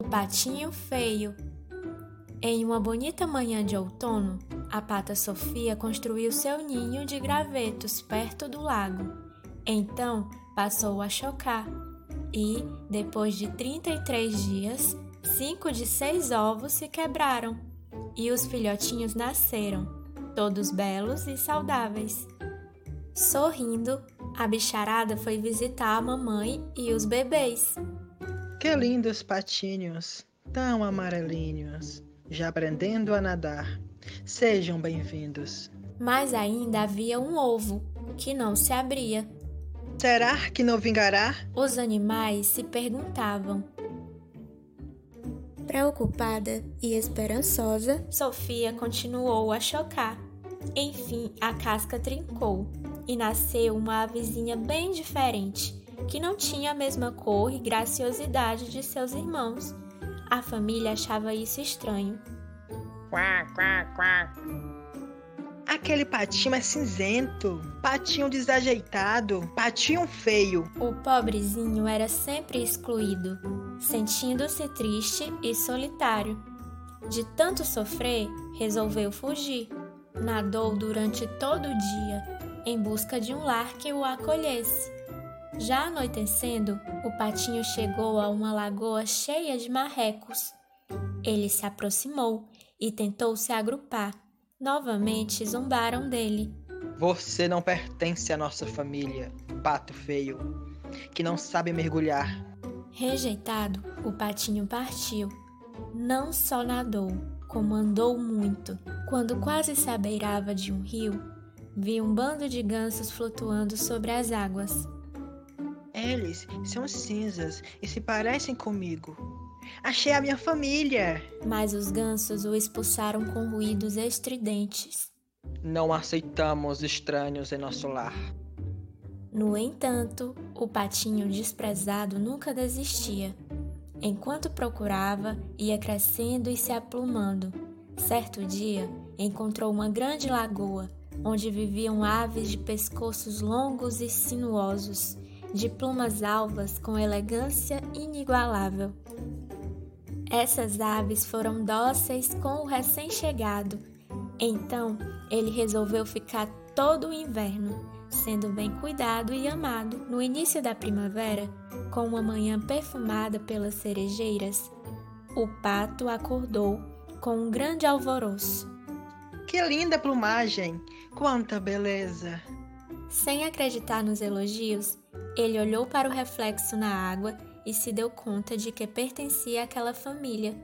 O patinho feio. Em uma bonita manhã de outono, a pata Sofia construiu seu ninho de gravetos perto do lago. Então passou a chocar e, depois de 33 dias, cinco de seis ovos se quebraram e os filhotinhos nasceram, todos belos e saudáveis. Sorrindo, a bicharada foi visitar a mamãe e os bebês. Que lindos patinhos, tão amarelinhos, já aprendendo a nadar. Sejam bem-vindos. Mas ainda havia um ovo que não se abria. Será que não vingará? Os animais se perguntavam. Preocupada e esperançosa, Sofia continuou a chocar. Enfim, a casca trincou e nasceu uma avezinha bem diferente, que não tinha a mesma cor e graciosidade de seus irmãos. A família achava isso estranho. Quá, quá, quá. Aquele patinho é cinzento, patinho desajeitado, patinho feio. O pobrezinho era sempre excluído, sentindo-se triste e solitário. De tanto sofrer, resolveu fugir. Nadou durante todo o dia, em busca de um lar que o acolhesse. Já anoitecendo, o patinho chegou a uma lagoa cheia de marrecos. Ele se aproximou e tentou se agrupar. Novamente zombaram dele. Você não pertence à nossa família, pato feio, que não sabe mergulhar. Rejeitado, o patinho partiu. Não só nadou, como andou muito. Quando quase se abeirava de um rio, viu um bando de gansos flutuando sobre as águas. Eles são cinzas e se parecem comigo. Achei a minha família! Mas os gansos o expulsaram com ruídos estridentes. Não aceitamos estranhos em nosso lar. No entanto, o patinho desprezado nunca desistia. Enquanto procurava, ia crescendo e se aplumando. Certo dia, encontrou uma grande lagoa, onde viviam aves de pescoços longos e sinuosos de plumas alvas com elegância inigualável. Essas aves foram dóceis com o recém-chegado. Então ele resolveu ficar todo o inverno, sendo bem cuidado e amado. No início da primavera, com uma manhã perfumada pelas cerejeiras, o pato acordou com um grande alvoroço. Que linda plumagem! Quanta beleza! Sem acreditar nos elogios, ele olhou para o reflexo na água e se deu conta de que pertencia àquela família.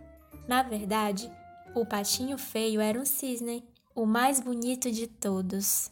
Na verdade, o patinho feio era um cisne, o mais bonito de todos.